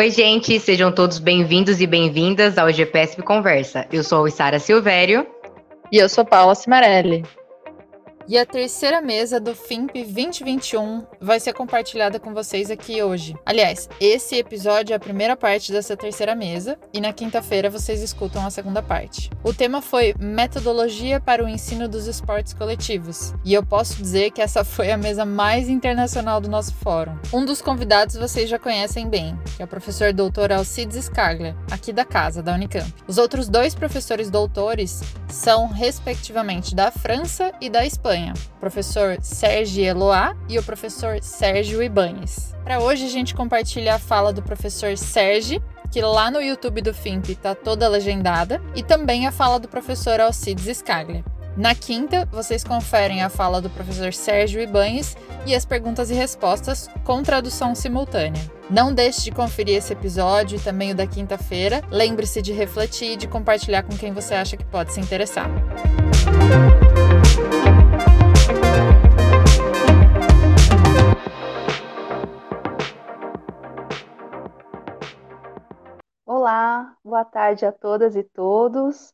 Oi, gente, sejam todos bem-vindos e bem-vindas ao GPSP Conversa. Eu sou a Isara Silvério. E eu sou Paula Cimarelli. E a terceira mesa do FIMP 2021 vai ser compartilhada com vocês aqui hoje. Aliás, esse episódio é a primeira parte dessa terceira mesa e na quinta-feira vocês escutam a segunda parte. O tema foi Metodologia para o ensino dos esportes coletivos. E eu posso dizer que essa foi a mesa mais internacional do nosso fórum. Um dos convidados vocês já conhecem bem, que é o professor doutor Alcides Scaglia, aqui da casa, da Unicamp. Os outros dois professores doutores são, respectivamente, da França e da Espanha Espanha, o professor Sérgio Eloá e o professor Sérgio Ibanes. Para hoje a gente compartilha a fala do professor Sérgio, que lá no YouTube do FIMP está toda legendada, e também a fala do professor Alcides Scaglia. Na quinta, vocês conferem a fala do professor Sérgio Ibanes e as perguntas e respostas com tradução simultânea. Não deixe de conferir esse episódio e também o da quinta-feira. Lembre-se de refletir e de compartilhar com quem você acha que pode se interessar. Olá, boa tarde a todas e todos.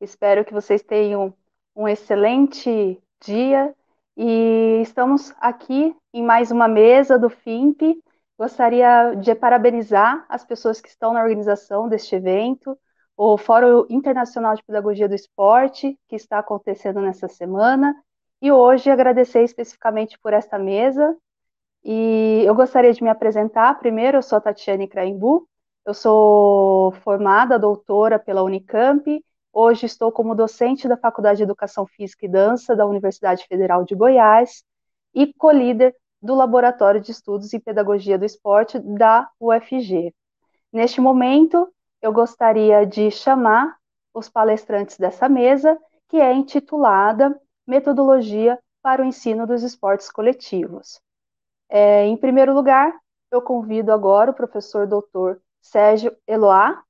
Espero que vocês tenham um excelente dia e estamos aqui em mais uma mesa do FIMP. Gostaria de parabenizar as pessoas que estão na organização deste evento, o Fórum Internacional de Pedagogia do Esporte, que está acontecendo nessa semana, e hoje agradecer especificamente por esta mesa. E eu gostaria de me apresentar. Primeiro, eu sou a Tatiane Craimbu, eu sou formada doutora pela Unicamp. Hoje estou como docente da Faculdade de Educação Física e Dança da Universidade Federal de Goiás e co-líder do Laboratório de Estudos em Pedagogia do Esporte da UFG. Neste momento, eu gostaria de chamar os palestrantes dessa mesa, que é intitulada Metodologia para o Ensino dos Esportes Coletivos. É, em primeiro lugar, eu convido agora o professor doutor Sérgio Eloá.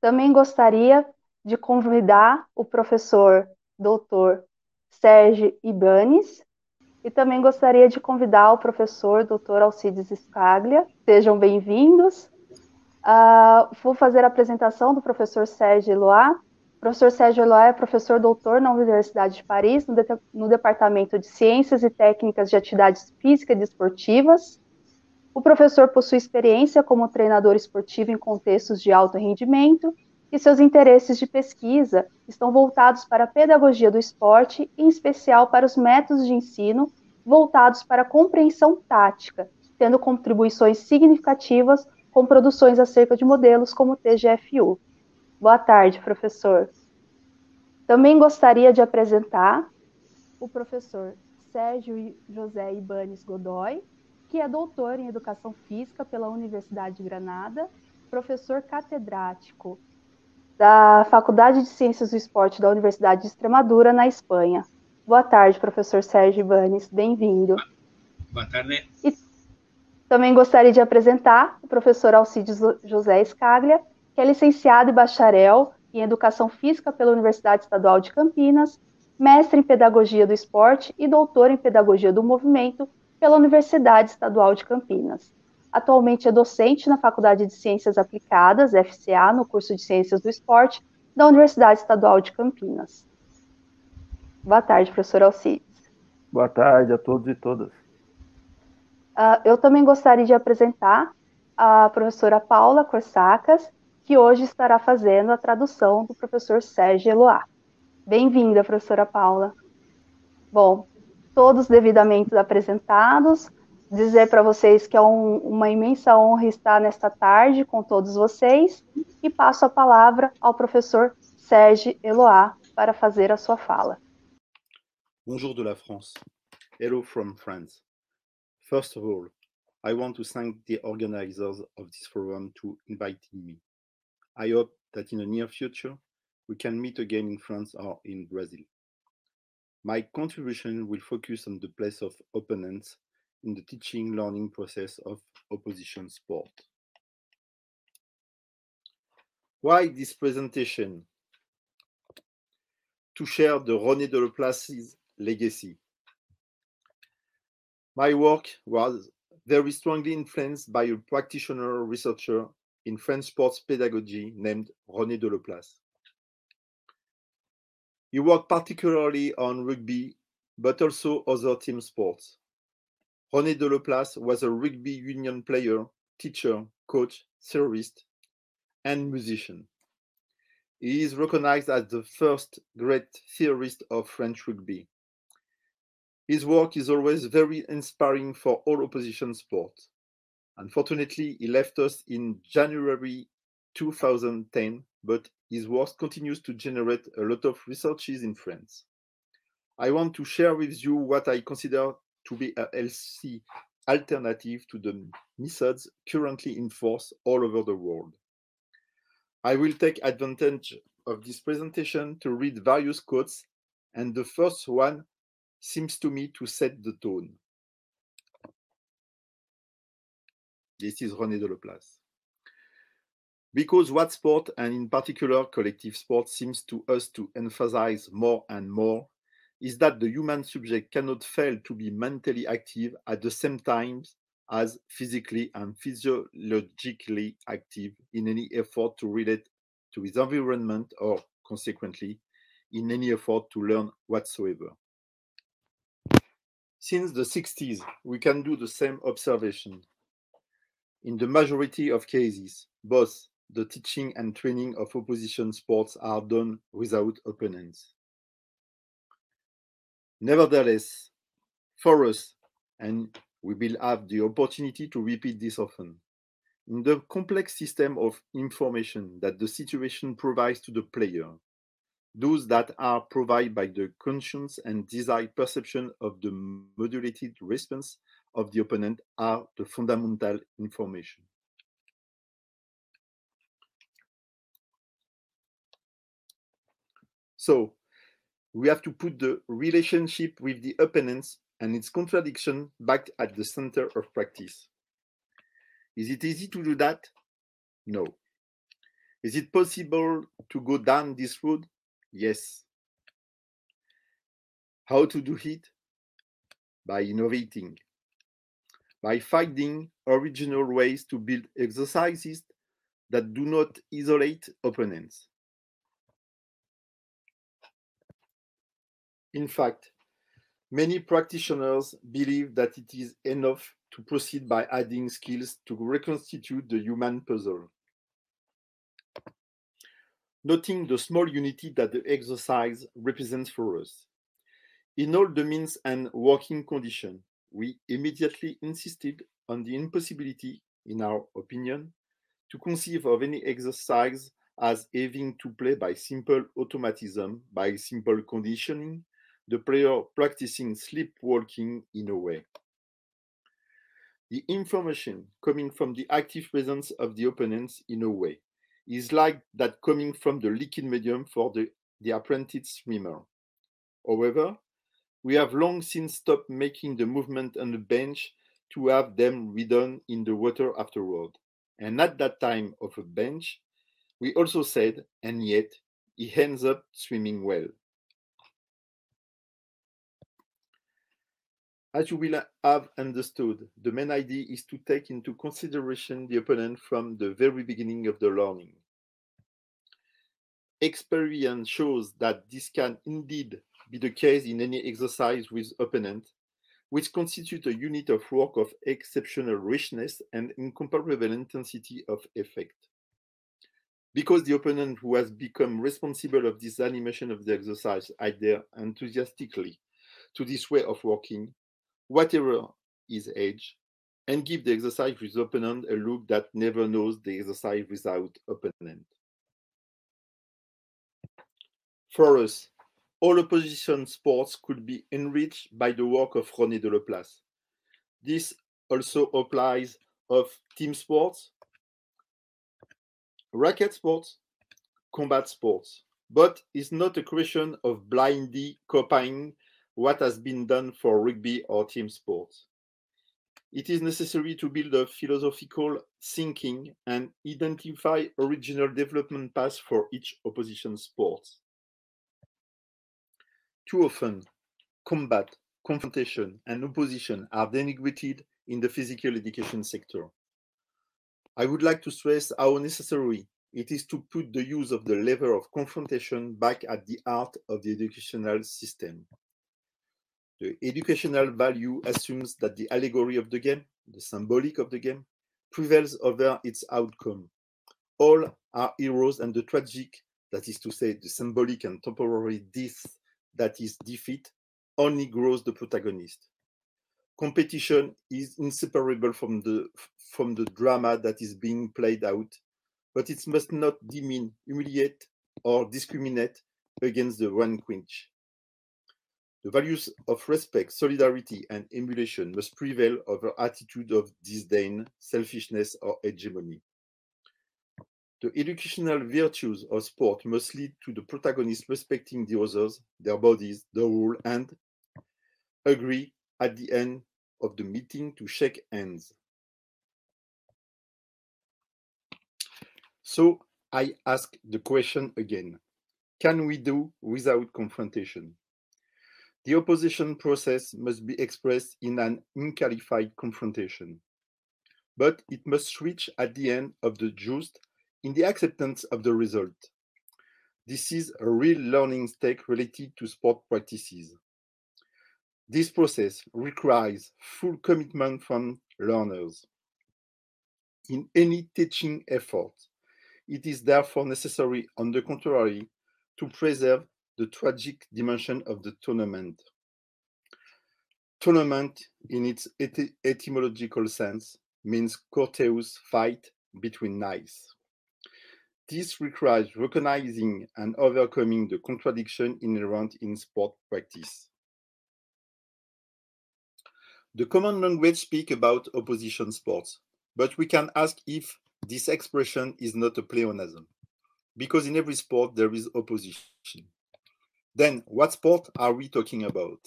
Também gostaria de convidar o professor doutor Sérgio Ibanes e também gostaria de convidar o professor doutor Alcides Scaglia. Sejam bem-vindos. Uh, vou fazer a apresentação do professor Sérgio Eloá. O professor Sérgio Eloá é professor doutor na Universidade de Paris, no, de no Departamento de Ciências e Técnicas de Atividades Físicas e Desportivas. O professor possui experiência como treinador esportivo em contextos de alto rendimento e seus interesses de pesquisa estão voltados para a pedagogia do esporte, em especial para os métodos de ensino voltados para a compreensão tática, tendo contribuições significativas com produções acerca de modelos como o TGFU. Boa tarde, professor. Também gostaria de apresentar o professor Sérgio José Ibanes Godoy, que é doutor em Educação Física pela Universidade de Granada, professor catedrático da Faculdade de Ciências do Esporte da Universidade de Extremadura, na Espanha. Boa tarde, professor Sérgio Ibanes, bem-vindo. Boa tarde. E também gostaria de apresentar o professor Alcides José Escaglia, que é licenciado e bacharel em Educação Física pela Universidade Estadual de Campinas, mestre em Pedagogia do Esporte e doutor em Pedagogia do Movimento pela Universidade Estadual de Campinas. Atualmente é docente na Faculdade de Ciências Aplicadas, FCA, no curso de Ciências do Esporte, da Universidade Estadual de Campinas. Boa tarde, professor Alcides. Boa tarde a todos e todas. Uh, eu também gostaria de apresentar a professora Paula Corsacas, que hoje estará fazendo a tradução do professor Sérgio Eloá. Bem-vinda, professora Paula. Bom, todos devidamente apresentados. Dizer para vocês que é um, uma imensa honra estar nesta tarde com todos vocês e passo a palavra ao professor Sérgio Eloá para fazer a sua fala. Bonjour de la France. Hello from France. First of all, I want to thank the organizers of this forum to inviting me. I hope that in the near future we can meet again in France or in Brazil. My contribution will focus on the place of opponents in the teaching learning process of opposition sport. Why this presentation? To share the René Delaplace's legacy. My work was very strongly influenced by a practitioner researcher in French sports pedagogy named René Delaplace. He worked particularly on rugby, but also other team sports. René Delaplace was a rugby union player, teacher, coach, theorist, and musician. He is recognized as the first great theorist of French rugby. His work is always very inspiring for all opposition sports. Unfortunately, he left us in January 2010, but his work continues to generate a lot of researches in France. I want to share with you what I consider to be a healthy alternative to the methods currently in force all over the world. I will take advantage of this presentation to read various quotes, and the first one seems to me to set the tone. This is René Delaplace. Because what sport, and in particular collective sport, seems to us to emphasize more and more is that the human subject cannot fail to be mentally active at the same time as physically and physiologically active in any effort to relate to his environment or consequently in any effort to learn whatsoever. Since the 60s, we can do the same observation. In the majority of cases, both the teaching and training of opposition sports are done without opponents. Nevertheless, for us, and we will have the opportunity to repeat this often, in the complex system of information that the situation provides to the player, those that are provided by the conscious and desired perception of the modulated response of the opponent are the fundamental information. So we have to put the relationship with the opponents and its contradiction back at the center of practice. Is it easy to do that? No. Is it possible to go down this road? Yes. How to do it? By innovating, by finding original ways to build exercises that do not isolate opponents. In fact, many practitioners believe that it is enough to proceed by adding skills to reconstitute the human puzzle. Noting the small unity that the exercise represents for us. In all the means and working condition, we immediately insisted on the impossibility, in our opinion, to conceive of any exercise as having to play by simple automatism, by simple conditioning, the player practicing sleepwalking in a way. The information coming from the active presence of the opponents in a way is like that coming from the liquid medium for the, the apprentice swimmer. However, we have long since stopped making the movement on the bench to have them redone in the water afterward. And at that time of a bench, we also said, and yet he ends up swimming well. As you will have understood, the main idea is to take into consideration the opponent from the very beginning of the learning. Experience shows that this can indeed be the case in any exercise with opponent, which constitute a unit of work of exceptional richness and incomparable intensity of effect. Because the opponent who has become responsible of this animation of the exercise adhere enthusiastically to this way of working, whatever his age, and give the exercise with opponent a look that never knows the exercise without opponent. For us, all opposition sports could be enriched by the work of René de Delaplace. This also applies of team sports, racket sports, combat sports, but it's not a question of blindly copying what has been done for rugby or team sports. It is necessary to build a philosophical thinking and identify original development paths for each opposition sport. Too often, combat, confrontation, and opposition are denigrated in the physical education sector. I would like to stress how necessary it is to put the use of the lever of confrontation back at the heart of the educational system. The educational value assumes that the allegory of the game, the symbolic of the game, prevails over its outcome. All are heroes, and the tragic, that is to say, the symbolic and temporary death that is defeat, only grows the protagonist. Competition is inseparable from the from the drama that is being played out, but it must not demean, humiliate, or discriminate against the one vanquished. The values of respect, solidarity, and emulation must prevail over attitude of disdain, selfishness, or hegemony. The educational virtues of sport must lead to the protagonist respecting the others, their bodies, the rule, and agree at the end of the meeting to shake hands. So I ask the question again Can we do without confrontation? The opposition process must be expressed in an unqualified confrontation, but it must reach at the end of the just in the acceptance of the result. This is a real learning stake related to sport practices. This process requires full commitment from learners. In any teaching effort, it is therefore necessary, on the contrary, to preserve the tragic dimension of the tournament. Tournament, in its ety- etymological sense, means courteous fight between knights. This requires recognizing and overcoming the contradiction inherent in sport practice. The common language speaks about opposition sports, but we can ask if this expression is not a pleonasm, because in every sport there is opposition. Then, what sport are we talking about?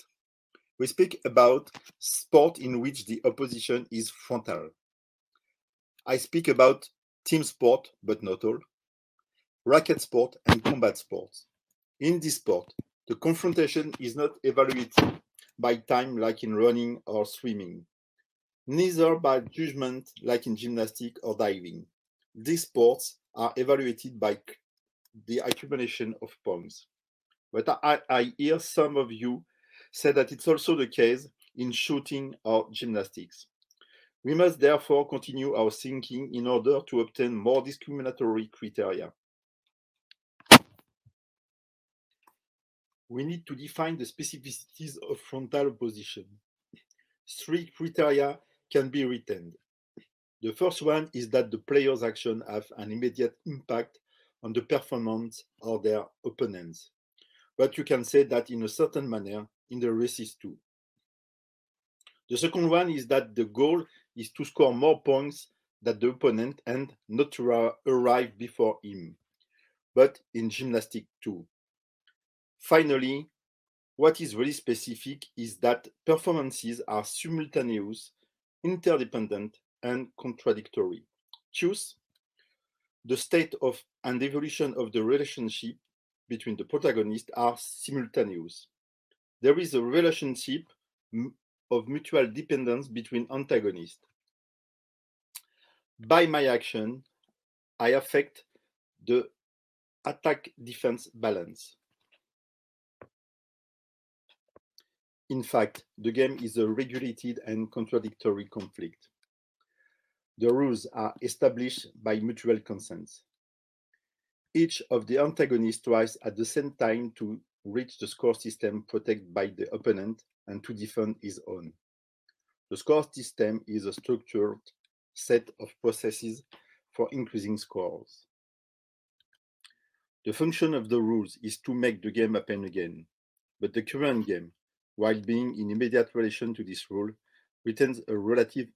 We speak about sport in which the opposition is frontal. I speak about team sport, but not all, racket sport, and combat sports. In this sport, the confrontation is not evaluated by time like in running or swimming, neither by judgment like in gymnastics or diving. These sports are evaluated by the accumulation of points. But I, I hear some of you say that it's also the case in shooting or gymnastics. We must therefore continue our thinking in order to obtain more discriminatory criteria. We need to define the specificities of frontal opposition. Three criteria can be retained. The first one is that the player's action have an immediate impact on the performance of their opponents. But you can say that in a certain manner in the races too. The second one is that the goal is to score more points than the opponent and not to arrive before him, but in gymnastics too. Finally, what is really specific is that performances are simultaneous, interdependent, and contradictory. Choose the state of and evolution of the relationship between the protagonists are simultaneous. There is a relationship of mutual dependence between antagonists. By my action, I affect the attack defense balance. In fact, the game is a regulated and contradictory conflict. The rules are established by mutual consent. Each of the antagonists tries at the same time to reach the score system protected by the opponent and to defend his own. The score system is a structured set of processes for increasing scores. The function of the rules is to make the game happen again, but the current game, while being in immediate relation to this rule, retains a relative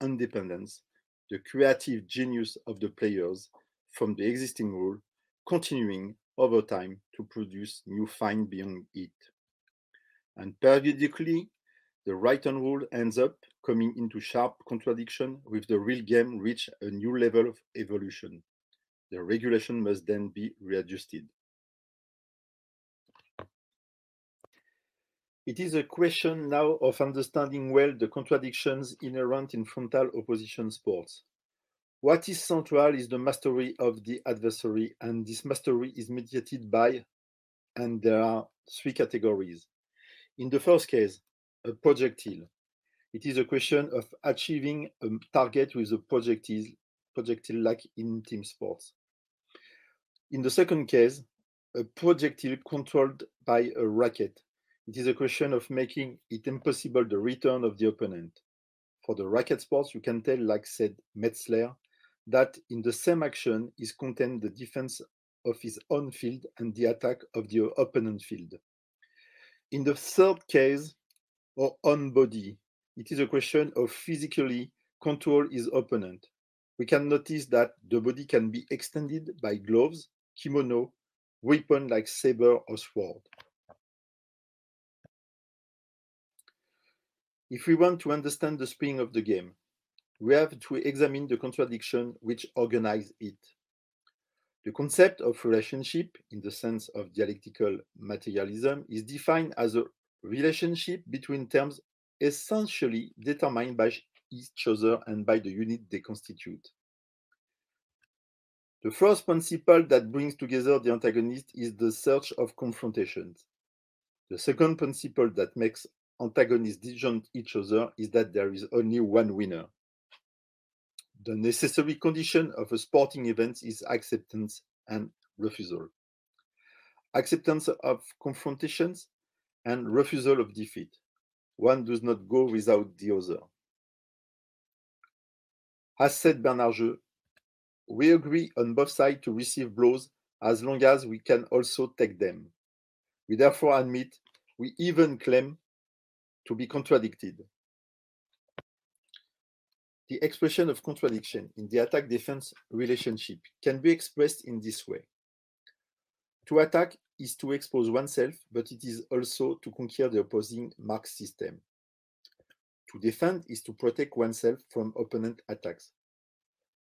independence, the creative genius of the players from the existing rule, continuing over time to produce new find beyond it. And periodically, the right-hand rule ends up coming into sharp contradiction with the real game reach a new level of evolution. The regulation must then be readjusted. It is a question now of understanding well the contradictions inherent in frontal opposition sports. What is central is the mastery of the adversary, and this mastery is mediated by, and there are three categories. In the first case, a projectile. It is a question of achieving a target with a projectile, projectile like in team sports. In the second case, a projectile controlled by a racket. It is a question of making it impossible the return of the opponent. For the racket sports, you can tell, like said Metzler, that in the same action is contained the defense of his own field and the attack of the opponent field. In the third case, or on body, it is a question of physically control his opponent. We can notice that the body can be extended by gloves, kimono, weapon like saber or sword. If we want to understand the spring of the game, we have to examine the contradiction which organize it. The concept of relationship, in the sense of dialectical materialism, is defined as a relationship between terms essentially determined by each other and by the unit they constitute. The first principle that brings together the antagonist is the search of confrontations. The second principle that makes antagonists disjunct each other is that there is only one winner. The necessary condition of a sporting event is acceptance and refusal. Acceptance of confrontations and refusal of defeat. One does not go without the other. As said Bernard we agree on both sides to receive blows as long as we can also take them. We therefore admit, we even claim to be contradicted. The expression of contradiction in the attack defense relationship can be expressed in this way. To attack is to expose oneself, but it is also to conquer the opposing mark system. To defend is to protect oneself from opponent attacks,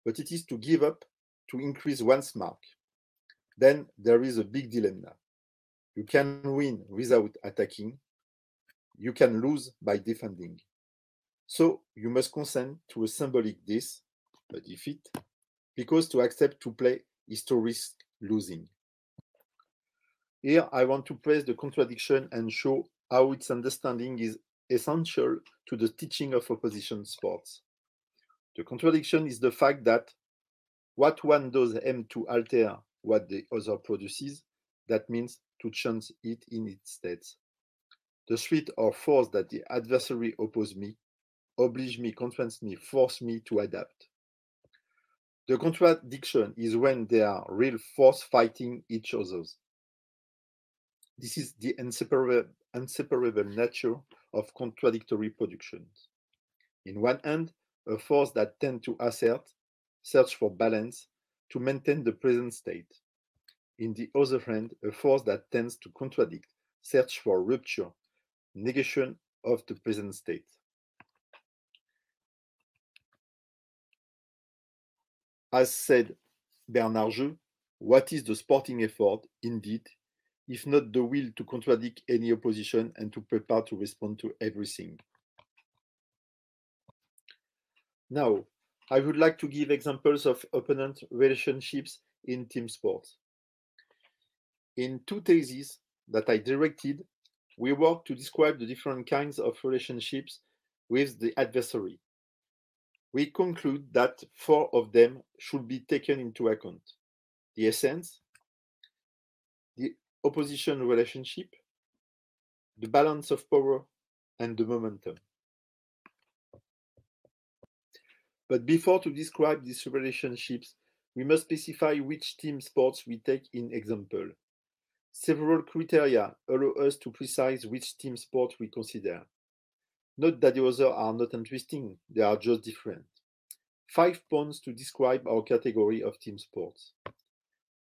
but it is to give up to increase one's mark. Then there is a big dilemma. You can win without attacking, you can lose by defending. So you must consent to a symbolic this, a defeat, because to accept to play is to risk losing. Here I want to praise the contradiction and show how its understanding is essential to the teaching of opposition sports. The contradiction is the fact that what one does aim to alter what the other produces, that means to change it in its state. The threat or force that the adversary opposes me oblige me, convince me, force me to adapt. The contradiction is when they are real force fighting each other's. This is the inseparable, inseparable nature of contradictory productions. In one hand, a force that tends to assert, search for balance, to maintain the present state. In the other hand, a force that tends to contradict, search for rupture, negation of the present state. As said Bernard what is the sporting effort, indeed, if not the will to contradict any opposition and to prepare to respond to everything? Now, I would like to give examples of opponent relationships in team sports. In two theses that I directed, we worked to describe the different kinds of relationships with the adversary we conclude that four of them should be taken into account the essence, the opposition relationship, the balance of power, and the momentum. But before to describe these relationships, we must specify which team sports we take in example. Several criteria allow us to precise which team sport we consider. Note that the others are not interesting, they are just different. Five points to describe our category of team sports.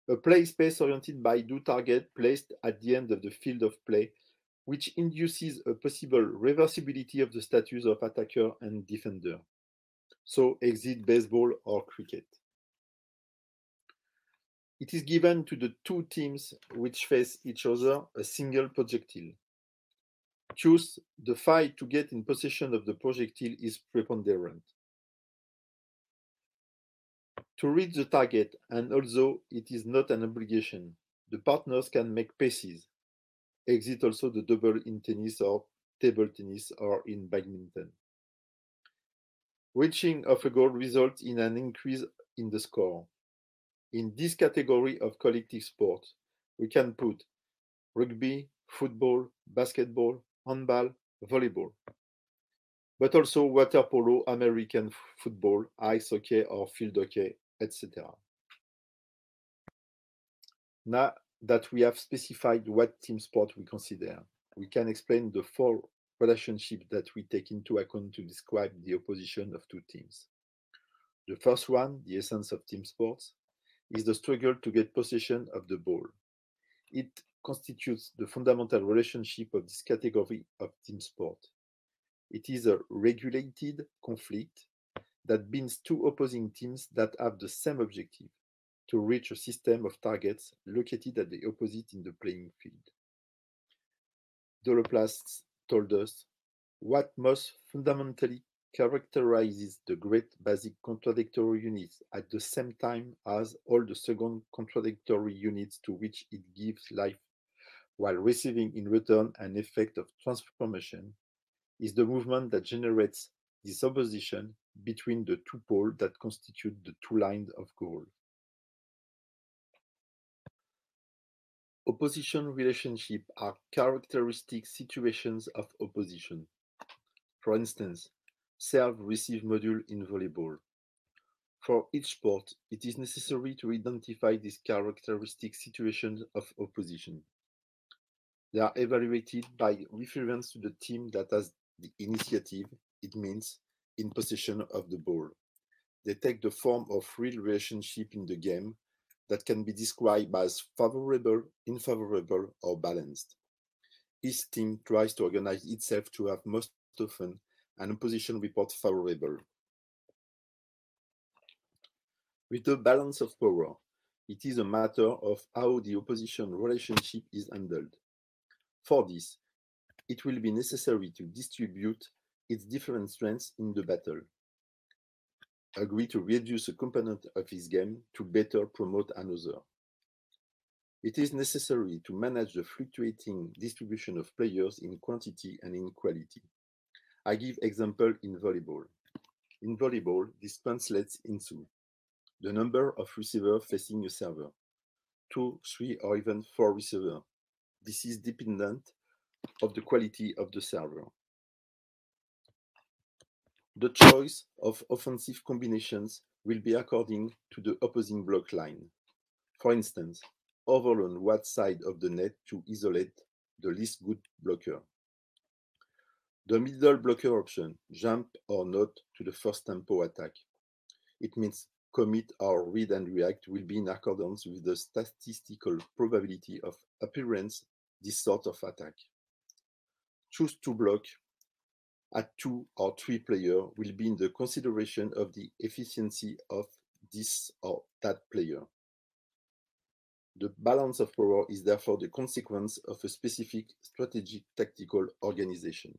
A play space oriented by do target placed at the end of the field of play, which induces a possible reversibility of the status of attacker and defender. So exit baseball or cricket. It is given to the two teams which face each other a single projectile. Choose the fight to get in possession of the projectile is preponderant. To reach the target, and although it is not an obligation, the partners can make paces. Exit also the double in tennis or table tennis or in badminton. Reaching of a goal results in an increase in the score. In this category of collective sport, we can put rugby, football, basketball, handball, volleyball, but also water polo, American football, ice hockey or field hockey, etc. Now that we have specified what team sport we consider, we can explain the four relationships that we take into account to describe the opposition of two teams. The first one, the essence of team sports, is the struggle to get possession of the ball. It constitutes the fundamental relationship of this category of team sport. It is a regulated conflict that binds two opposing teams that have the same objective to reach a system of targets located at the opposite in the playing field. Doloplasts told us what most fundamentally characterizes the great basic contradictory units at the same time as all the second contradictory units to which it gives life while receiving in return an effect of transformation is the movement that generates this opposition between the two poles that constitute the two lines of goal. Opposition relationships are characteristic situations of opposition. For instance, serve-receive module in volleyball. For each sport, it is necessary to identify these characteristic situations of opposition. They are evaluated by reference to the team that has the initiative, it means in possession of the ball. They take the form of real relationship in the game that can be described as favorable, unfavorable, or balanced. Each team tries to organize itself to have most often an opposition report favorable. With the balance of power, it is a matter of how the opposition relationship is handled. For this, it will be necessary to distribute its different strengths in the battle. Agree to reduce a component of his game to better promote another. It is necessary to manage the fluctuating distribution of players in quantity and in quality. I give example in volleyball. In volleyball, this translates into the number of receivers facing a server, two, three, or even four receivers. This is dependent of the quality of the server. The choice of offensive combinations will be according to the opposing block line. For instance, over on what side of the net to isolate the least good blocker. The middle blocker option, jump or not to the first tempo attack. It means commit or read and react will be in accordance with the statistical probability of appearance this sort of attack. Choose to block at two or three player will be in the consideration of the efficiency of this or that player. The balance of power is therefore the consequence of a specific strategic tactical organization.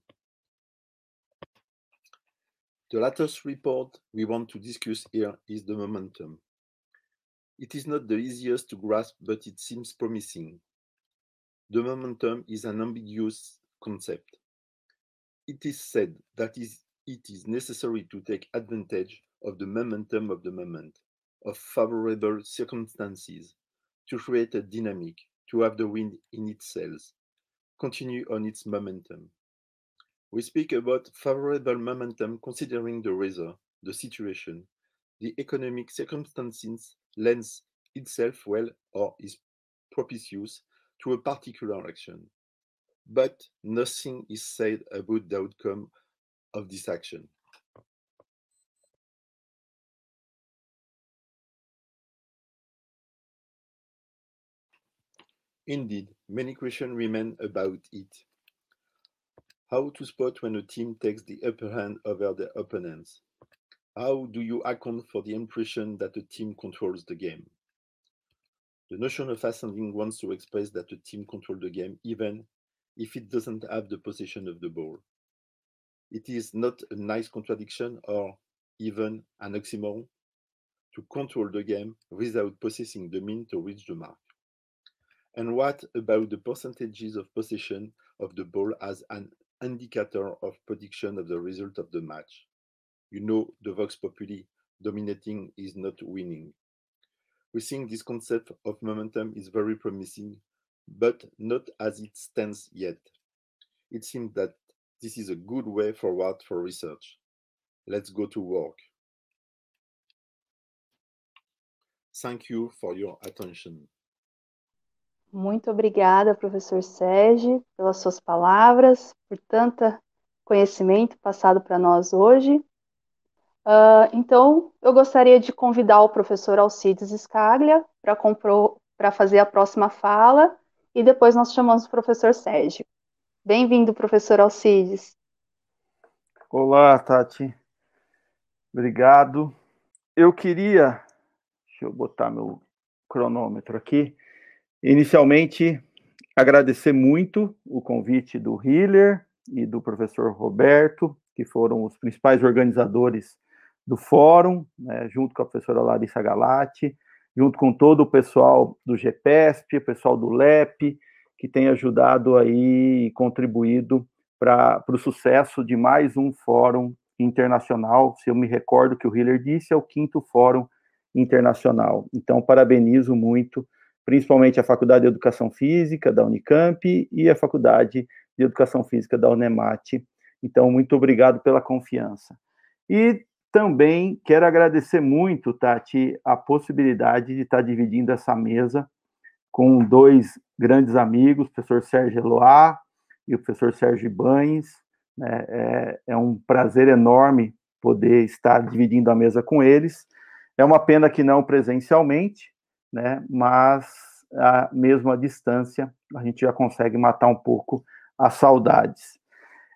The latest report we want to discuss here is the momentum. It is not the easiest to grasp, but it seems promising. The momentum is an ambiguous concept. It is said that is, it is necessary to take advantage of the momentum of the moment, of favorable circumstances, to create a dynamic, to have the wind in its sails, continue on its momentum. We speak about favorable momentum considering the weather, the situation, the economic circumstances lends itself well or is propitious to a particular action. But nothing is said about the outcome of this action. Indeed, many questions remain about it. How to spot when a team takes the upper hand over their opponents? How do you account for the impression that a team controls the game? The notion of ascending wants to express that a team controls the game even if it doesn't have the possession of the ball. It is not a nice contradiction or even an oxymoron. to control the game without possessing the mean to reach the mark? And what about the percentages of possession of the ball as an indicator of prediction of the result of the match? You know the Vox Populi, dominating is not winning. We think this concept of momentum is very promising, but not as it stands yet. It seems that this is a good way forward for research. Let's go to work. Thank you for your attention. Muito obrigada, professor Sérgio, pelas suas palavras, por tanto conhecimento passado para nós hoje. Uh, então, eu gostaria de convidar o professor Alcides Scaglia para fazer a próxima fala e depois nós chamamos o professor Sérgio. Bem-vindo, professor Alcides. Olá, Tati. Obrigado. Eu queria, deixa eu botar meu cronômetro aqui. Inicialmente, agradecer muito o convite do Hiller e do professor Roberto, que foram os principais organizadores do fórum, né, junto com a professora Larissa Galati, junto com todo o pessoal do GPESP, o pessoal do LEP, que tem ajudado aí e contribuído para o sucesso de mais um fórum internacional. Se eu me recordo que o Hiller disse, é o quinto fórum internacional. Então, parabenizo muito, principalmente a Faculdade de Educação Física da Unicamp e a Faculdade de Educação Física da Unemat. Então, muito obrigado pela confiança. E também quero agradecer muito, Tati, a possibilidade de estar dividindo essa mesa com dois grandes amigos, o professor Sérgio Eloá e o professor Sérgio Banes. Né? É, é um prazer enorme poder estar dividindo a mesa com eles. É uma pena que não presencialmente, né? mas a, mesmo à distância a gente já consegue matar um pouco as saudades.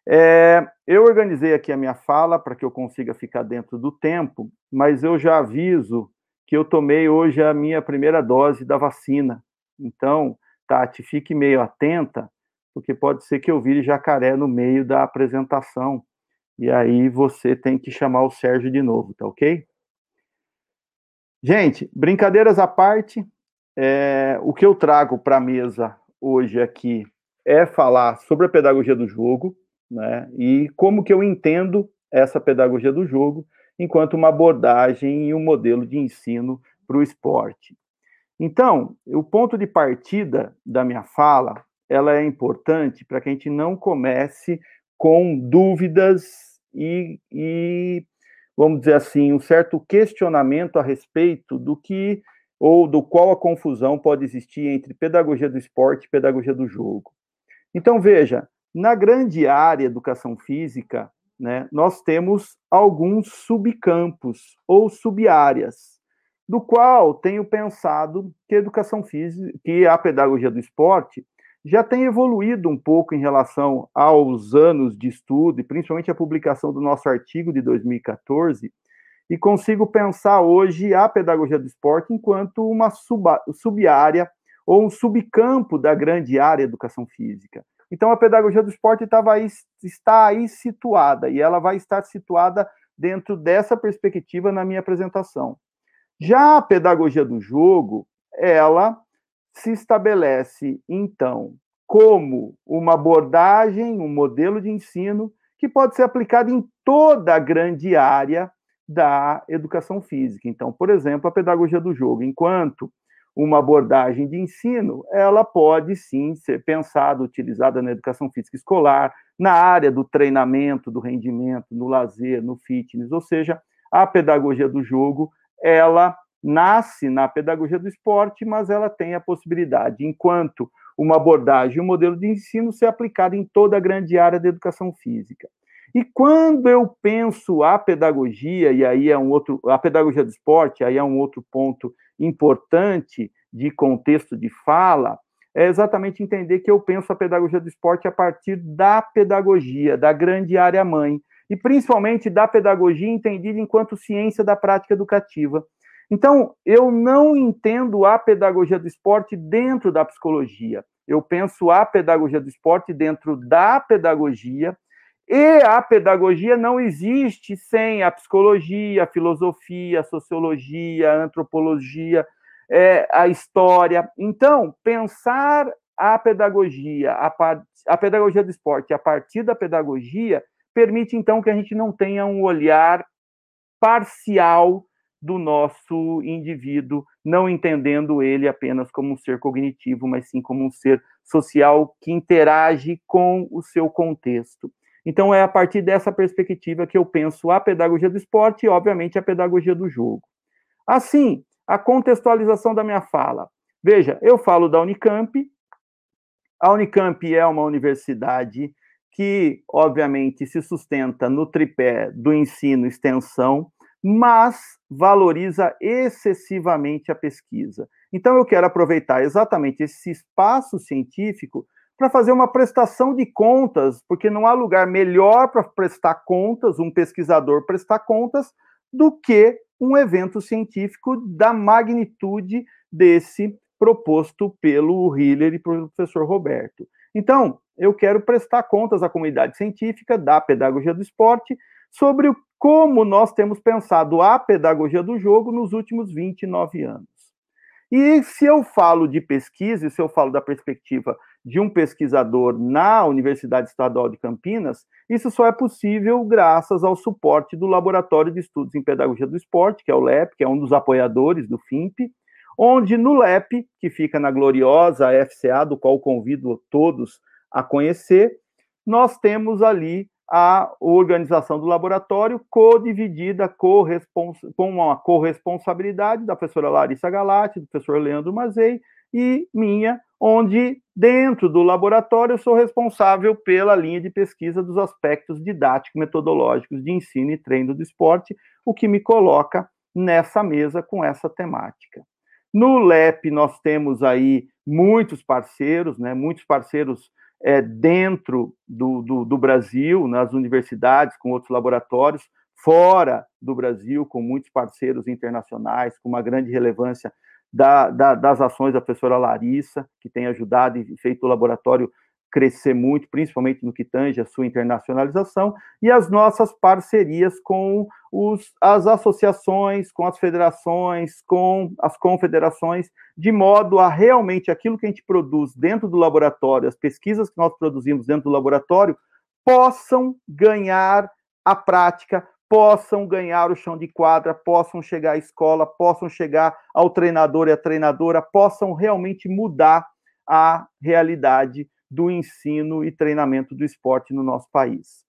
É, eu organizei aqui a minha fala para que eu consiga ficar dentro do tempo, mas eu já aviso que eu tomei hoje a minha primeira dose da vacina. Então, Tati, fique meio atenta, porque pode ser que eu vire jacaré no meio da apresentação. E aí você tem que chamar o Sérgio de novo, tá ok? Gente, brincadeiras à parte, é, o que eu trago para a mesa hoje aqui é falar sobre a pedagogia do jogo, né? E como que eu entendo essa pedagogia do jogo enquanto uma abordagem e um modelo de ensino para o esporte. Então, o ponto de partida da minha fala, ela é importante para que a gente não comece com dúvidas e, e, vamos dizer assim, um certo questionamento a respeito do que ou do qual a confusão pode existir entre pedagogia do esporte e pedagogia do jogo. Então, veja, na grande área educação física, né, nós temos alguns subcampos ou subáreas, do qual tenho pensado que a educação física, que a pedagogia do esporte já tem evoluído um pouco em relação aos anos de estudo, e principalmente a publicação do nosso artigo de 2014, e consigo pensar hoje a pedagogia do esporte enquanto uma sub-área ou um subcampo da grande área educação física. Então, a pedagogia do esporte estava aí, está aí situada, e ela vai estar situada dentro dessa perspectiva na minha apresentação. Já a pedagogia do jogo, ela se estabelece, então, como uma abordagem, um modelo de ensino que pode ser aplicado em toda a grande área da educação física. Então, por exemplo, a pedagogia do jogo, enquanto uma abordagem de ensino, ela pode sim ser pensada, utilizada na educação física escolar, na área do treinamento, do rendimento, no lazer, no fitness, ou seja, a pedagogia do jogo, ela nasce na pedagogia do esporte, mas ela tem a possibilidade, enquanto uma abordagem, um modelo de ensino, ser aplicada em toda a grande área da educação física. E quando eu penso a pedagogia, e aí é um outro, a pedagogia do esporte, aí é um outro ponto importante de contexto de fala, é exatamente entender que eu penso a pedagogia do esporte a partir da pedagogia, da grande área mãe, e principalmente da pedagogia entendida enquanto ciência da prática educativa. Então, eu não entendo a pedagogia do esporte dentro da psicologia. Eu penso a pedagogia do esporte dentro da pedagogia E a pedagogia não existe sem a psicologia, a filosofia, a sociologia, a antropologia, é, a história. Então, pensar a pedagogia, a, a pedagogia do esporte a partir da pedagogia, permite então que a gente não tenha um olhar parcial do nosso indivíduo, não entendendo ele apenas como um ser cognitivo, mas sim como um ser social que interage com o seu contexto. Então, é a partir dessa perspectiva que eu penso a pedagogia do esporte e, obviamente, a pedagogia do jogo. Assim, a contextualização da minha fala. Veja, eu falo da Unicamp. A Unicamp é uma universidade que, obviamente, se sustenta no tripé do ensino extensão, mas valoriza excessivamente a pesquisa. Então, eu quero aproveitar exatamente esse espaço científico para fazer uma prestação de contas, porque não há lugar melhor para prestar contas, um pesquisador prestar contas, do que um evento científico da magnitude desse proposto pelo Hiller e pelo professor Roberto. Então, eu quero prestar contas à comunidade científica da pedagogia do esporte sobre como nós temos pensado a pedagogia do jogo nos últimos 29 anos. E se eu falo de pesquisa, se eu falo da perspectiva de um pesquisador na Universidade Estadual de Campinas, isso só é possível graças ao suporte do Laboratório de Estudos em Pedagogia do Esporte, que é o LEP, que é um dos apoiadores do FIMP, onde no LEP, que fica na gloriosa FCA, do qual convido todos a conhecer, nós temos ali a organização do laboratório co-dividida com uma corresponsabilidade da professora Larissa Galati, do professor Leandro Mazei e minha, onde dentro do laboratório eu sou responsável pela linha de pesquisa dos aspectos didático-metodológicos de ensino e treino do esporte, o que me coloca nessa mesa com essa temática. No LEP nós temos aí muitos parceiros, né, muitos parceiros é, dentro do, do, do Brasil, nas universidades, com outros laboratórios, fora do Brasil, com muitos parceiros internacionais, com uma grande relevância da, da, das ações da professora Larissa, que tem ajudado e feito o laboratório crescer muito, principalmente no que tange a sua internacionalização, e as nossas parcerias com os, as associações, com as federações, com as confederações, de modo a realmente aquilo que a gente produz dentro do laboratório, as pesquisas que nós produzimos dentro do laboratório, possam ganhar a prática, possam ganhar o chão de quadra, possam chegar à escola, possam chegar ao treinador e à treinadora, possam realmente mudar a realidade do ensino e treinamento do esporte no nosso país.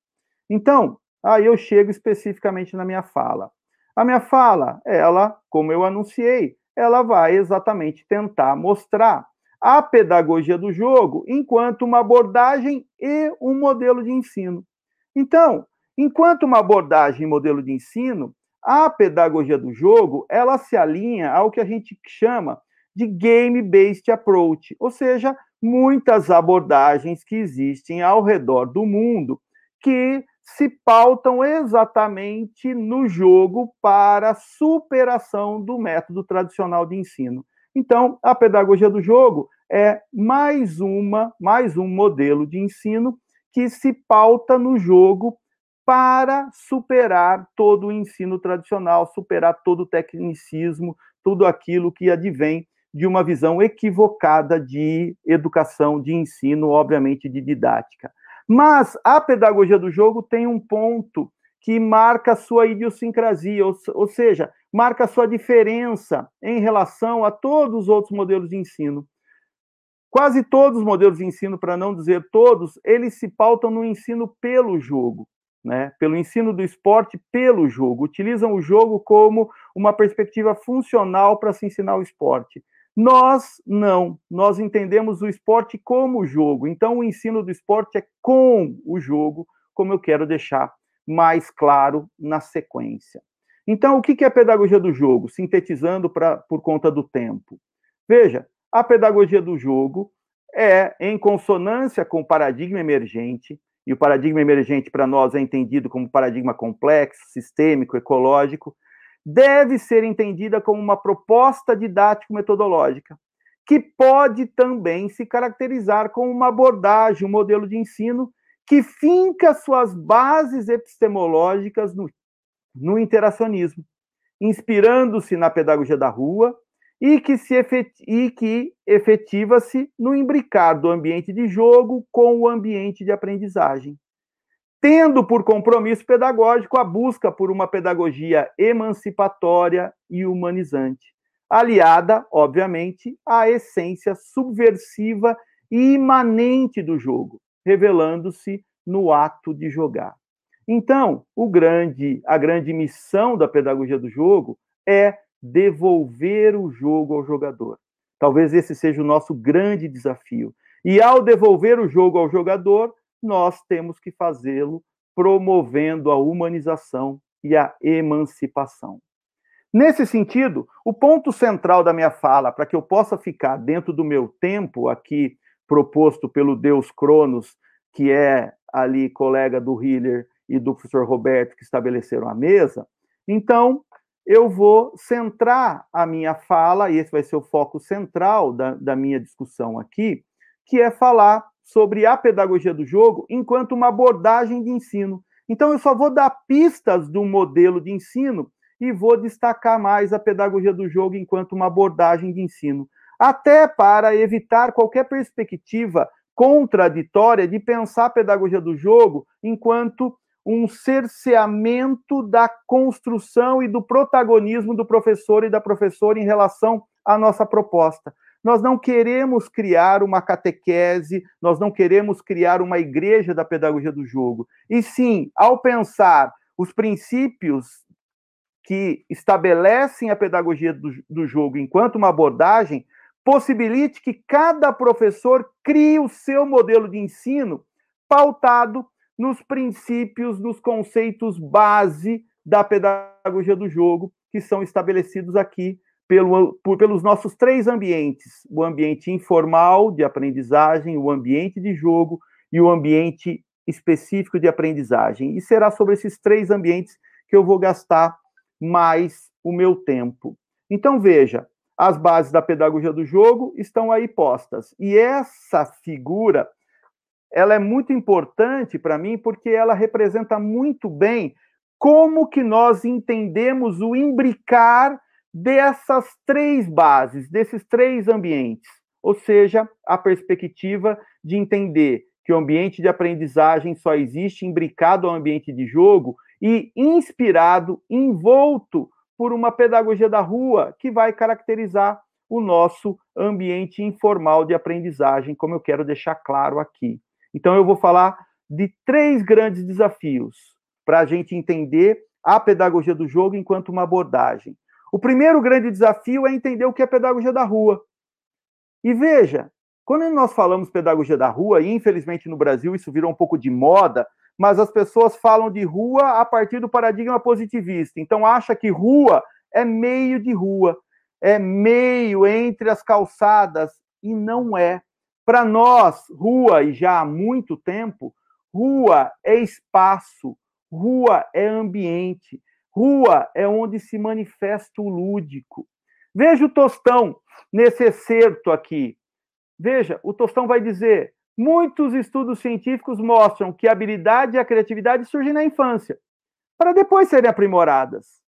Então, aí eu chego especificamente na minha fala. A minha fala, ela, como eu anunciei, ela vai exatamente tentar mostrar a pedagogia do jogo enquanto uma abordagem e um modelo de ensino. Então, enquanto uma abordagem modelo de ensino, a pedagogia do jogo, ela se alinha ao que a gente chama de game-based approach, ou seja, muitas abordagens que existem ao redor do mundo que se pautam exatamente no jogo para superação do método tradicional de ensino. Então, a pedagogia do jogo é mais uma, mais um modelo de ensino que se pauta no jogo para superar todo o ensino tradicional, superar todo o tecnicismo, tudo aquilo que advém de uma visão equivocada de educação, de ensino, obviamente de didática. Mas a pedagogia do jogo tem um ponto que marca a sua idiosincrasia, ou, ou seja, marca a sua diferença em relação a todos os outros modelos de ensino. Quase todos os modelos de ensino, para não dizer todos, eles se pautam no ensino pelo jogo, né? pelo ensino do esporte pelo jogo, utilizam o jogo como uma perspectiva funcional para se ensinar o esporte. Nós não, nós entendemos o esporte como jogo. Então, o ensino do esporte é com o jogo, como eu quero deixar mais claro na sequência. Então, o que é a pedagogia do jogo? Sintetizando pra, por conta do tempo. Veja, a pedagogia do jogo é em consonância com o paradigma emergente, e o paradigma emergente para nós é entendido como paradigma complexo, sistêmico, ecológico, deve ser entendida como uma proposta didático-metodológica, que pode também se caracterizar como uma abordagem, um modelo de ensino que finca suas bases epistemológicas no, no interacionismo, inspirando-se na pedagogia da rua e que, se efetiva-se no imbricar do ambiente de jogo com o ambiente de aprendizagem, tendo por compromisso pedagógico a busca por uma pedagogia emancipatória e humanizante, aliada, obviamente, à essência subversiva e imanente do jogo, revelando-se no ato de jogar. Então, grande, a grande missão da pedagogia do jogo é devolver o jogo ao jogador. Talvez esse seja o nosso grande desafio. E ao devolver o jogo ao jogador, nós temos que fazê-lo promovendo a humanização e a emancipação. Nesse sentido, o ponto central da minha fala, para que eu possa ficar dentro do meu tempo aqui proposto pelo Deus Cronos, que é ali colega do Hiller e do professor Roberto que estabeleceram a mesa, então eu vou centrar a minha fala, e esse vai ser o foco central da, da minha discussão aqui, que é falar sobre a pedagogia do jogo enquanto uma abordagem de ensino. Então, eu só vou dar pistas do modelo de ensino e vou destacar mais a pedagogia do jogo enquanto uma abordagem de ensino, até para evitar qualquer perspectiva contraditória de pensar a pedagogia do jogo enquanto um cerceamento da construção e do protagonismo do professor e da professora em relação à nossa proposta. Nós não queremos criar uma catequese, nós não queremos criar uma igreja da pedagogia do jogo. E sim, ao pensar os princípios que estabelecem a pedagogia do, do jogo enquanto uma abordagem, possibilite que cada professor crie o seu modelo de ensino pautado nos princípios, nos conceitos base da pedagogia do jogo, que são estabelecidos aqui pelo, por, pelos nossos três ambientes: o ambiente informal de aprendizagem, o ambiente de jogo e o ambiente específico de aprendizagem. E será sobre esses três ambientes que eu vou gastar mais o meu tempo. Então, veja, as bases da pedagogia do jogo estão aí postas. E essa figura, ela é muito importante para mim porque ela representa muito bem como que nós entendemos o imbricar dessas três bases, desses três ambientes. Ou seja, a perspectiva de entender que o ambiente de aprendizagem só existe imbricado ao ambiente de jogo e inspirado, envolto por uma pedagogia da rua que vai caracterizar o nosso ambiente informal de aprendizagem, como eu quero deixar claro aqui. Então, eu vou falar de três grandes desafios para a gente entender a pedagogia do jogo enquanto uma abordagem. O primeiro grande desafio é entender o que é pedagogia da rua. E veja, quando nós falamos pedagogia da rua, e infelizmente no Brasil isso virou um pouco de moda, mas as pessoas falam de rua a partir do paradigma positivista. Então acha que rua é meio de rua, é meio entre as calçadas e não é. Para nós, rua e já há muito tempo, rua é espaço, rua é ambiente, rua é onde se manifesta o lúdico. Veja o Tostão nesse excerto aqui. Veja, o Tostão vai dizer: Muitos estudos científicos mostram que a habilidade e a criatividade surgem na infância, para depois serem aprimoradas.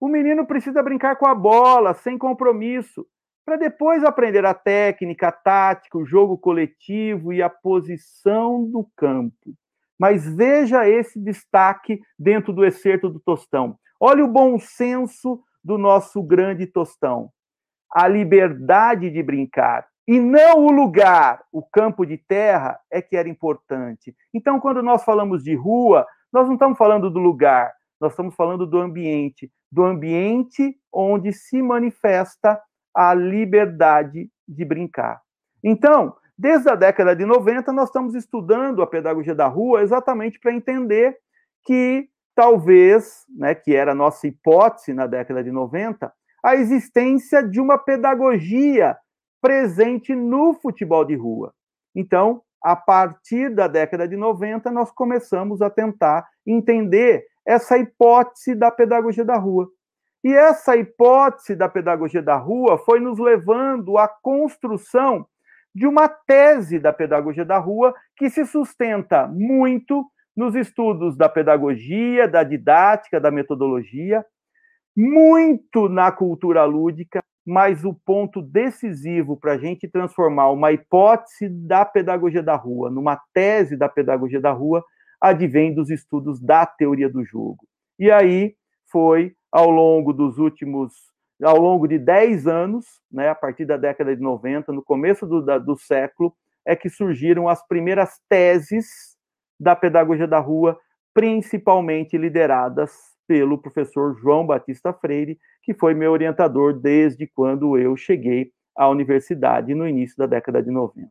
O menino precisa brincar com a bola, sem compromisso, para depois aprender a técnica, a tática, o jogo coletivo e a posição do campo. Mas veja esse destaque dentro do excerto do Tostão. Olha o bom senso do nosso grande Tostão. A liberdade de brincar, e não o lugar, o campo de terra, é que era importante. Então, quando nós falamos de rua, nós não estamos falando do lugar, nós estamos falando do ambiente, do ambiente onde se manifesta a liberdade de brincar. Então, desde a década de 90, nós estamos estudando a pedagogia da rua exatamente para entender que talvez, né, que era a nossa hipótese na década de 90, a existência de uma pedagogia presente no futebol de rua. Então, a partir da década de 90, nós começamos a tentar entender essa hipótese da pedagogia da rua. E essa hipótese da pedagogia da rua foi nos levando à construção de uma tese da pedagogia da rua que se sustenta muito nos estudos da pedagogia, da didática, da metodologia, muito na cultura lúdica, mas o ponto decisivo para a gente transformar uma hipótese da pedagogia da rua numa tese da pedagogia da rua advém dos estudos da teoria do jogo. E aí foi, ao longo dos últimos, ao longo de 10 anos, né, a partir da década de 90, no começo do, da, do século, é que surgiram as primeiras teses da pedagogia da rua, principalmente lideradas pelo professor João Batista Freire, que foi meu orientador desde quando eu cheguei à universidade no início da década de 90.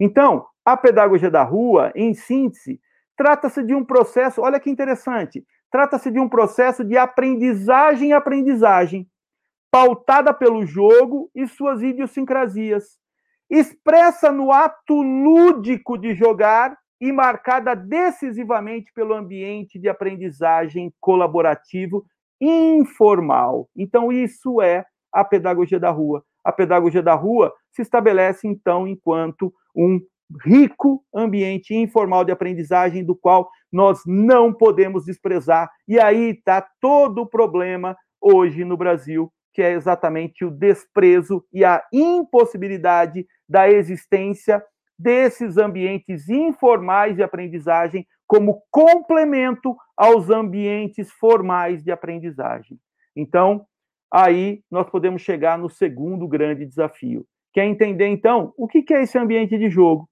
Então, a pedagogia da rua, em síntese, trata-se de um processo, olha que interessante, trata-se de um processo de aprendizagem aprendizagem, pautada pelo jogo e suas idiosincrasias, expressa no ato lúdico de jogar e marcada decisivamente pelo ambiente de aprendizagem colaborativo informal. Então, isso é a pedagogia da rua. A pedagogia da rua se estabelece, então, enquanto um rico ambiente informal de aprendizagem, do qual nós não podemos desprezar. E aí está todo o problema hoje no Brasil, que é exatamente o desprezo e a impossibilidade da existência desses ambientes informais de aprendizagem como complemento aos ambientes formais de aprendizagem. Então, aí nós podemos chegar no segundo grande desafio, que é entender, então, o que é esse ambiente de jogo.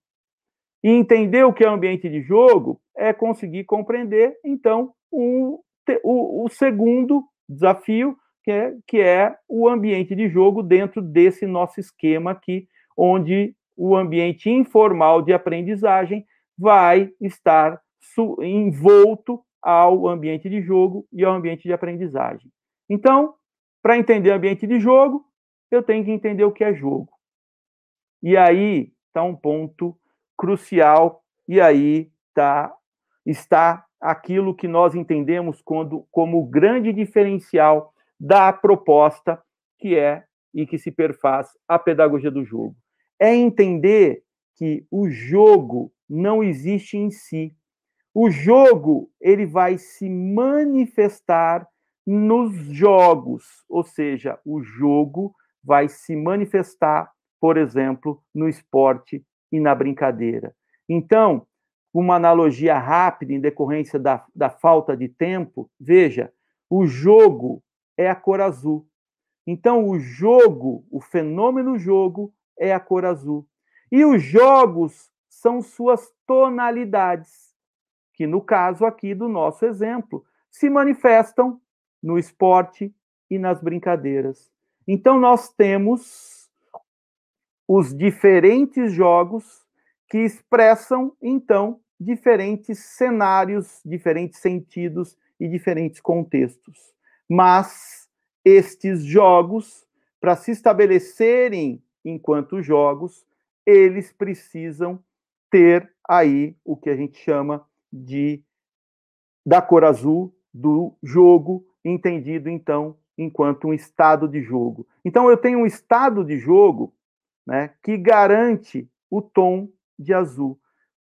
E entender o que é ambiente de jogo é conseguir compreender, então, o, o, o segundo desafio, que é, que é o ambiente de jogo dentro desse nosso esquema aqui, onde o ambiente informal de aprendizagem vai estar envolto ao ambiente de jogo e ao ambiente de aprendizagem. Então, para entender o ambiente de jogo, eu tenho que entender o que é jogo. E aí está um ponto crucial, e aí tá, está aquilo que nós entendemos quando, como o grande diferencial da proposta que é e que se perfaz a pedagogia do jogo é entender que o jogo não existe em si. O jogo, ele vai se manifestar nos jogos, ou seja, o jogo vai se manifestar, por exemplo, no esporte e na brincadeira. Então, uma analogia rápida em decorrência da, da falta de tempo, veja, o jogo é a cor azul. Então, o jogo, o fenômeno jogo, é a cor azul. E os jogos são suas tonalidades, que no caso aqui do nosso exemplo, se manifestam no esporte e nas brincadeiras. Então nós temos os diferentes jogos que expressam então diferentes cenários, diferentes sentidos e diferentes contextos. Mas estes jogos, para se estabelecerem enquanto jogos, eles precisam ter aí o que a gente chama de da cor azul do jogo, entendido então enquanto um estado de jogo. Então eu tenho um estado de jogo, né, que garante o tom de azul.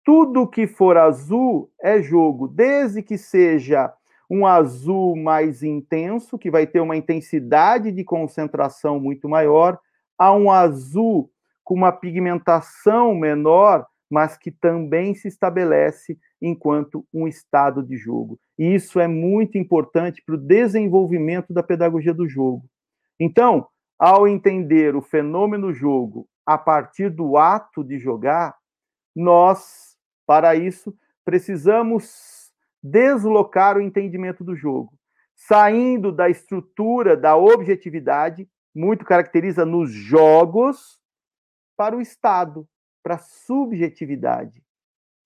Tudo que for azul é jogo, desde que seja um azul mais intenso, que vai ter uma intensidade de concentração muito maior, a um azul com uma pigmentação menor, mas que também se estabelece enquanto um estado de jogo. E isso é muito importante para o desenvolvimento da pedagogia do jogo. Então, ao entender o fenômeno jogo a partir do ato de jogar, nós, para isso, precisamos deslocar o entendimento do jogo, saindo da estrutura da objetividade muito caracteriza nos jogos para o Estado, para a subjetividade.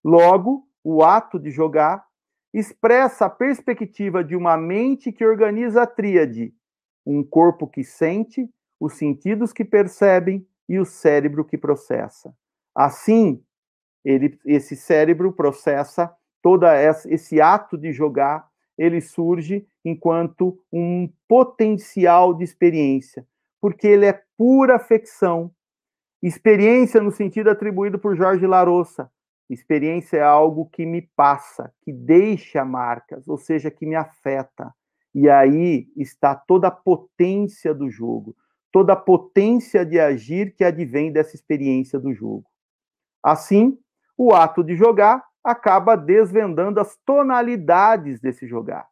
Logo, o ato de jogar expressa a perspectiva de uma mente que organiza a tríade: um corpo que sente, os sentidos que percebem e o cérebro que processa. Assim, ele, esse cérebro processa todo esse ato de jogar, ele surge enquanto um potencial de experiência, porque ele é pura afecção, Experiência no sentido atribuído por Jorge Larossa. Experiência é algo que me passa, que deixa marcas, ou seja, que me afeta. E aí está toda a potência do jogo, toda a potência de agir que advém dessa experiência do jogo. Assim, o ato de jogar acaba desvendando as tonalidades desse jogar.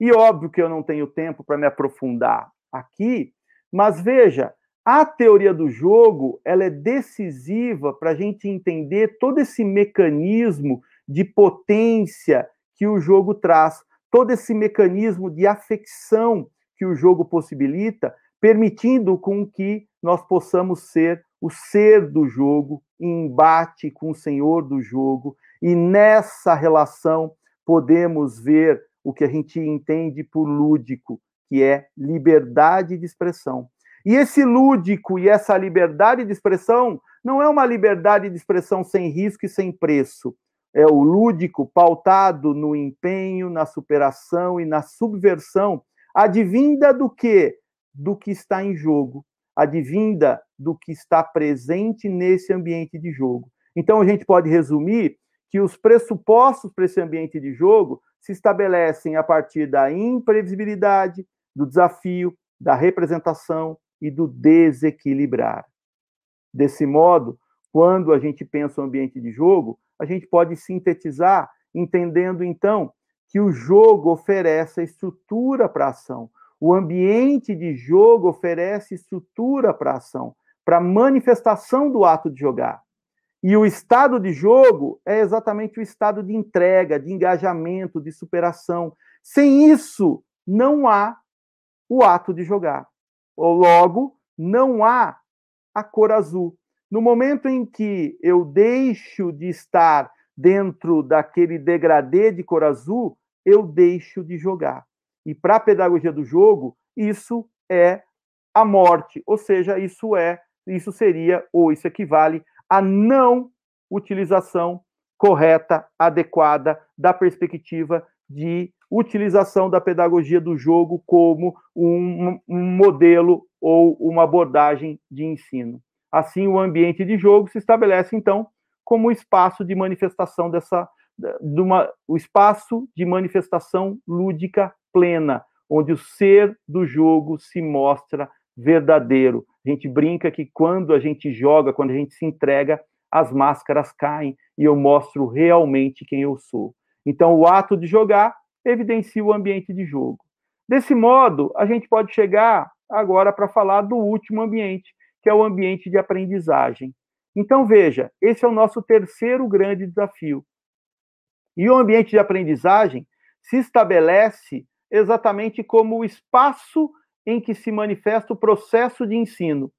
E óbvio que eu não tenho tempo para me aprofundar aqui, mas veja, a teoria do jogo ela é decisiva para a gente entender todo esse mecanismo de potência que o jogo traz, todo esse mecanismo de afecção que o jogo possibilita, permitindo com que nós possamos ser o ser do jogo, em embate com o senhor do jogo, e nessa relação podemos ver o que a gente entende por lúdico, que é liberdade de expressão. E esse lúdico e essa liberdade de expressão não é uma liberdade de expressão sem risco e sem preço. É o lúdico pautado no empenho, na superação e na subversão, advinda do que? Do que está em jogo, advinda do que está presente nesse ambiente de jogo. Então a gente pode resumir que os pressupostos para esse ambiente de jogo se estabelecem a partir da imprevisibilidade, do desafio, da representação e do desequilibrar. Desse modo, quando a gente pensa o ambiente de jogo, a gente pode sintetizar entendendo então que o jogo oferece a estrutura para a ação. O ambiente de jogo oferece estrutura para a ação, para a manifestação do ato de jogar. E o estado de jogo é exatamente o estado de entrega, de engajamento, de superação. Sem isso, não há o ato de jogar. Logo, não há a cor azul. No momento em que eu deixo de estar dentro daquele degradê de cor azul, eu deixo de jogar. E para a pedagogia do jogo, isso é a morte, ou seja, isso é, isso seria ou isso equivale a não utilização correta, adequada da perspectiva de utilização da pedagogia do jogo como um, um, modelo ou uma abordagem de ensino. Assim, o ambiente de jogo se estabelece, então, como espaço de manifestação dessa, de uma, o espaço de manifestação lúdica plena, onde o ser do jogo se mostra verdadeiro. A gente brinca que quando a gente joga, quando a gente se entrega, as máscaras caem e eu mostro realmente quem eu sou. Então, o ato de jogar evidencia o ambiente de jogo. Desse modo, a gente pode chegar agora para falar do último ambiente, que é o ambiente de aprendizagem. Então, veja, esse é o nosso terceiro grande desafio. E o ambiente de aprendizagem se estabelece exatamente como o espaço em que se manifesta o processo de ensino,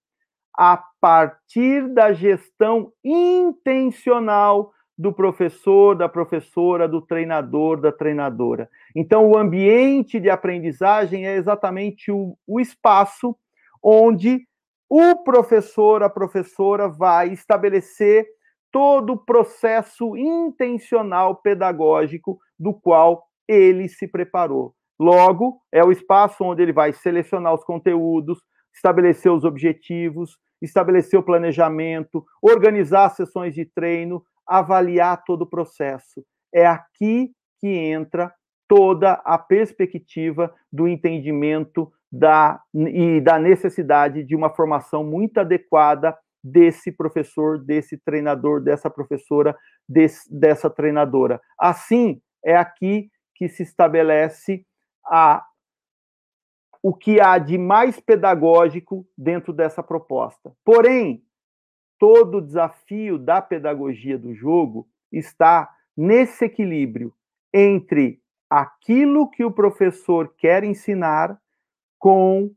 a partir da gestão intencional do professor, da professora, do treinador, da treinadora. Então, o ambiente de aprendizagem é exatamente o, o espaço onde o professor, a professora vai estabelecer todo o processo intencional pedagógico do qual ele se preparou. Logo, é o espaço onde ele vai selecionar os conteúdos, estabelecer os objetivos, estabelecer o planejamento, organizar sessões de treino, avaliar todo o processo. É aqui que entra toda a perspectiva do entendimento da, e da necessidade de uma formação muito adequada desse professor, desse treinador, dessa professora, desse, dessa treinadora. Assim, é aqui que se estabelece a, o que há de mais pedagógico dentro dessa proposta. Porém, todo o desafio da pedagogia do jogo está nesse equilíbrio entre aquilo que o professor quer ensinar com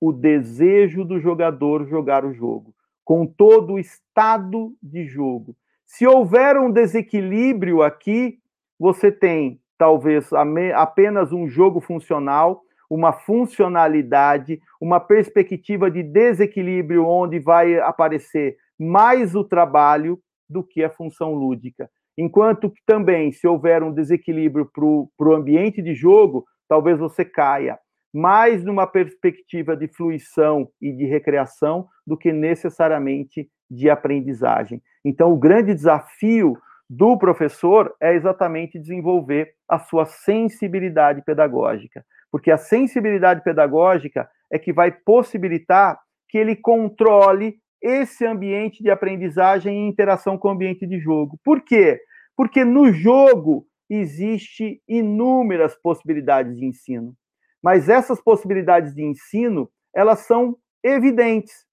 o desejo do jogador jogar o jogo, com todo o estado de jogo. Se houver um desequilíbrio aqui, você tem talvez apenas um jogo funcional, uma funcionalidade, uma perspectiva de desequilíbrio onde vai aparecer mais o trabalho do que a função lúdica. Enquanto que também, se houver um desequilíbrio para o ambiente de jogo, talvez você caia. mais numa perspectiva de fluição e de recreação do que necessariamente de aprendizagem. Então, o grande desafio do professor é exatamente desenvolver a sua sensibilidade pedagógica, porque a sensibilidade pedagógica é que vai possibilitar que ele controle esse ambiente de aprendizagem e interação com o ambiente de jogo. Por quê? Porque no jogo existe inúmeras possibilidades de ensino. Mas essas possibilidades de ensino, elas são evidentes.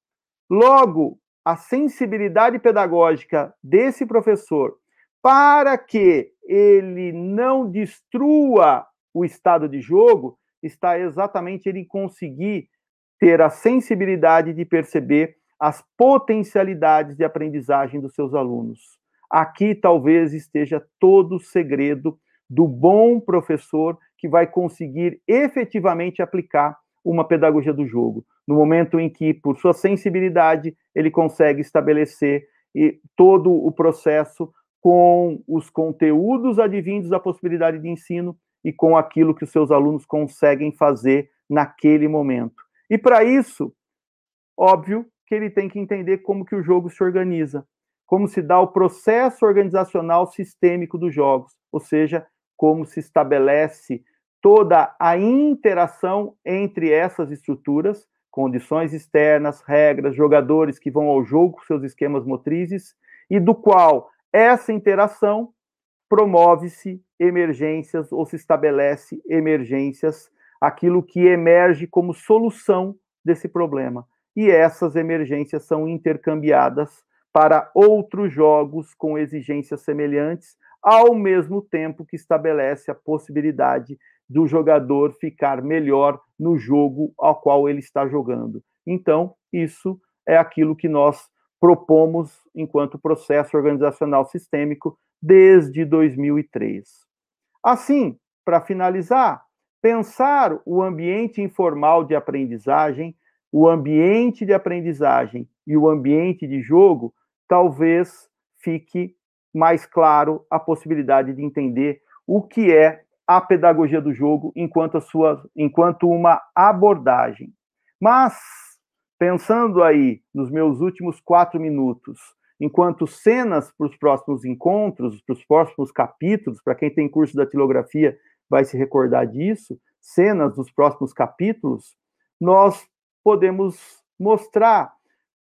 Logo, a sensibilidade pedagógica desse professor para que ele não destrua o estado de jogo está exatamente ele conseguir ter a sensibilidade de perceber as potencialidades de aprendizagem dos seus alunos. Aqui talvez esteja todo o segredo do bom professor que vai conseguir efetivamente aplicar uma pedagogia do jogo, no momento em que, por sua sensibilidade, ele consegue estabelecer todo o processo com os conteúdos advindos da possibilidade de ensino e com aquilo que os seus alunos conseguem fazer naquele momento. E para isso, óbvio que ele tem que entender como que o jogo se organiza, como se dá o processo organizacional sistêmico dos jogos, ou seja, como se estabelece toda a interação entre essas estruturas, condições externas, regras, jogadores que vão ao jogo com seus esquemas motrizes, e do qual essa interação promove-se emergências ou se estabelece emergências, aquilo que emerge como solução desse problema. E essas emergências são intercambiadas para outros jogos com exigências semelhantes, ao mesmo tempo que estabelece a possibilidade do jogador ficar melhor no jogo ao qual ele está jogando. Então, isso é aquilo que nós propomos enquanto processo organizacional sistêmico desde 2003. Assim, para finalizar, pensar o ambiente informal de aprendizagem, o ambiente de aprendizagem e o ambiente de jogo, talvez fique mais claro a possibilidade de entender o que é a pedagogia do jogo enquanto, sua, enquanto uma abordagem. Mas, pensando aí nos meus últimos quatro minutos, enquanto cenas para os próximos encontros, para os próximos capítulos, para quem tem curso da tilografia vai se recordar disso, cenas dos próximos capítulos, nós podemos mostrar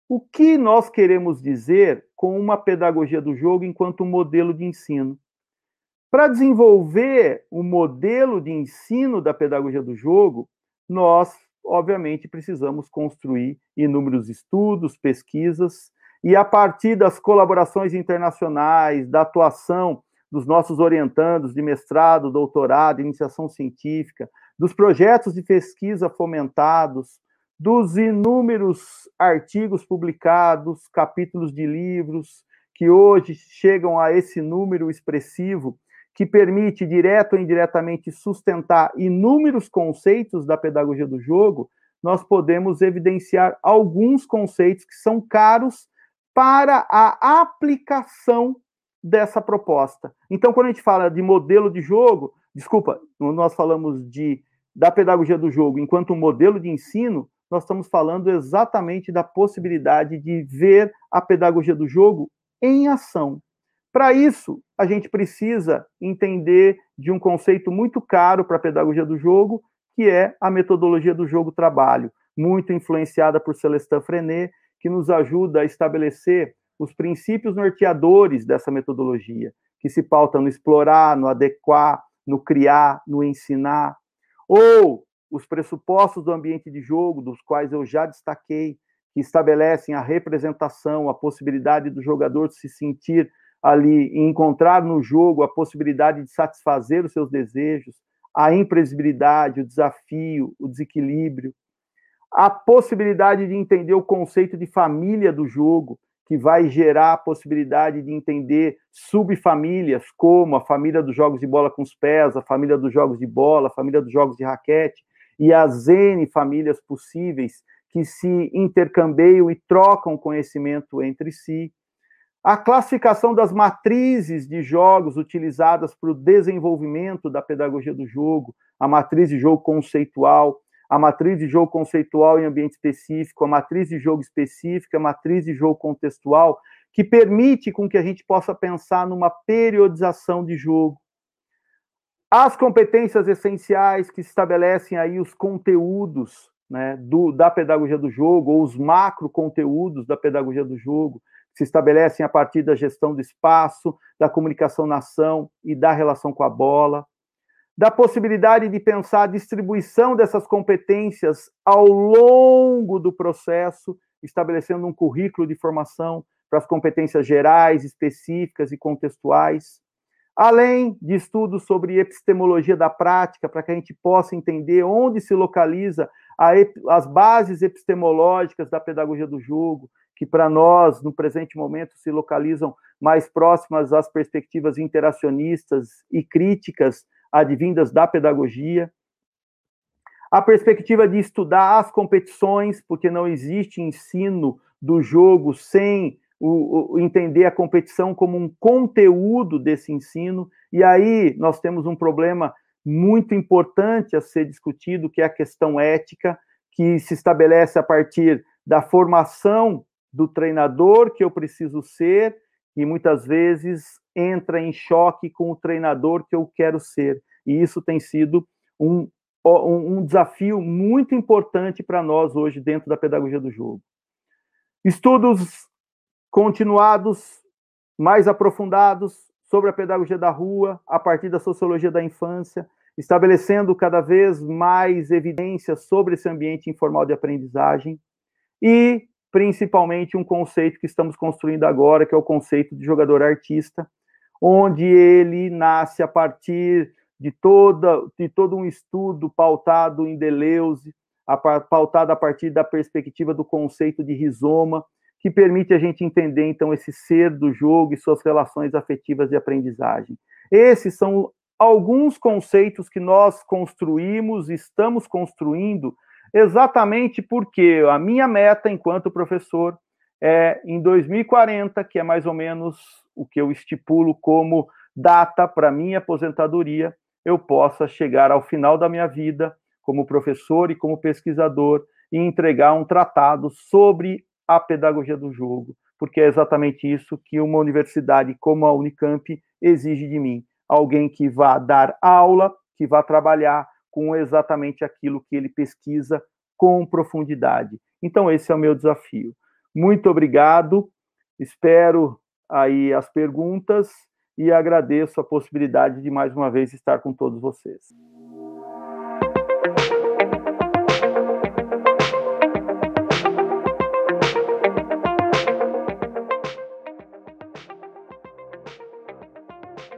o que nós queremos dizer com uma pedagogia do jogo enquanto modelo de ensino. Para desenvolver o modelo de ensino da pedagogia do jogo, nós, obviamente, precisamos construir inúmeros estudos, pesquisas, e a partir das colaborações internacionais, da atuação dos nossos orientandos de mestrado, doutorado, iniciação científica, dos projetos de pesquisa fomentados, dos inúmeros artigos publicados, capítulos de livros, que hoje chegam a esse número expressivo, que permite, direto ou indiretamente, sustentar inúmeros conceitos da pedagogia do jogo, nós podemos evidenciar alguns conceitos que são caros para a aplicação dessa proposta. Então, quando a gente fala de modelo de jogo, desculpa, nós falamos de da pedagogia do jogo enquanto um modelo de ensino, nós estamos falando exatamente da possibilidade de ver a pedagogia do jogo em ação. Para isso, a gente precisa entender de um conceito muito caro para a pedagogia do jogo, que é a metodologia do jogo-trabalho, muito influenciada por Celestin Frenet, que nos ajuda a estabelecer os princípios norteadores dessa metodologia, que se pauta no explorar, no adequar, no criar, no ensinar, ou os pressupostos do ambiente de jogo, dos quais eu já destaquei, que estabelecem a representação, a possibilidade do jogador se sentir ali e encontrar no jogo a possibilidade de satisfazer os seus desejos, a imprevisibilidade, o desafio, o desequilíbrio, a possibilidade de entender o conceito de família do jogo, que vai gerar a possibilidade de entender subfamílias, como a família dos jogos de bola com os pés, a família dos jogos de bola, a família dos jogos de raquete, e as N famílias possíveis que se intercambiam e trocam conhecimento entre si. A classificação das matrizes de jogos utilizadas para o desenvolvimento da pedagogia do jogo, a matriz de jogo conceitual, a matriz de jogo conceitual em ambiente específico, a matriz de jogo específica, a matriz de jogo contextual, que permite com que a gente possa pensar numa periodização de jogo. As competências essenciais que estabelecem aí os conteúdos né, do, da pedagogia do jogo, ou os macro conteúdos da pedagogia do jogo, se estabelecem a partir da gestão do espaço, da comunicação na ação e da relação com a bola, da possibilidade de pensar a distribuição dessas competências ao longo do processo, estabelecendo um currículo de formação para as competências gerais, específicas e contextuais, além de estudos sobre epistemologia da prática, para que a gente possa entender onde se localiza as bases epistemológicas da pedagogia do jogo, que para nós, no presente momento, se localizam mais próximas às perspectivas interacionistas e críticas advindas da pedagogia. A perspectiva de estudar as competições, porque não existe ensino do jogo sem o, o, entender a competição como um conteúdo desse ensino. E aí nós temos um problema muito importante a ser discutido, que é a questão ética, que se estabelece a partir da formação do treinador que eu preciso ser, e muitas vezes entra em choque com o treinador que eu quero ser. E isso tem sido um, um desafio muito importante para nós hoje dentro da pedagogia do jogo. Estudos continuados, mais aprofundados sobre a pedagogia da rua, a partir da sociologia da infância, estabelecendo cada vez mais evidências sobre esse ambiente informal de aprendizagem e, principalmente, um conceito que estamos construindo agora, que é o conceito de jogador artista, onde ele nasce a partir de, toda, de todo um estudo pautado em Deleuze, pautado a partir da perspectiva do conceito de rizoma, que permite a gente entender, então, esse ser do jogo e suas relações afetivas de aprendizagem. Esses são alguns conceitos que nós construímos, estamos construindo, exatamente porque a minha meta enquanto professor é em 2040, que é mais ou menos o que eu estipulo como data para minha aposentadoria, eu possa chegar ao final da minha vida como professor e como pesquisador e entregar um tratado sobre a pedagogia do jogo, porque é exatamente isso que uma universidade como a Unicamp exige de mim. Alguém que vá dar aula, que vá trabalhar com exatamente aquilo que ele pesquisa com profundidade. Então, esse é o meu desafio. Muito obrigado, espero aí as perguntas e agradeço a possibilidade de mais uma vez estar com todos vocês.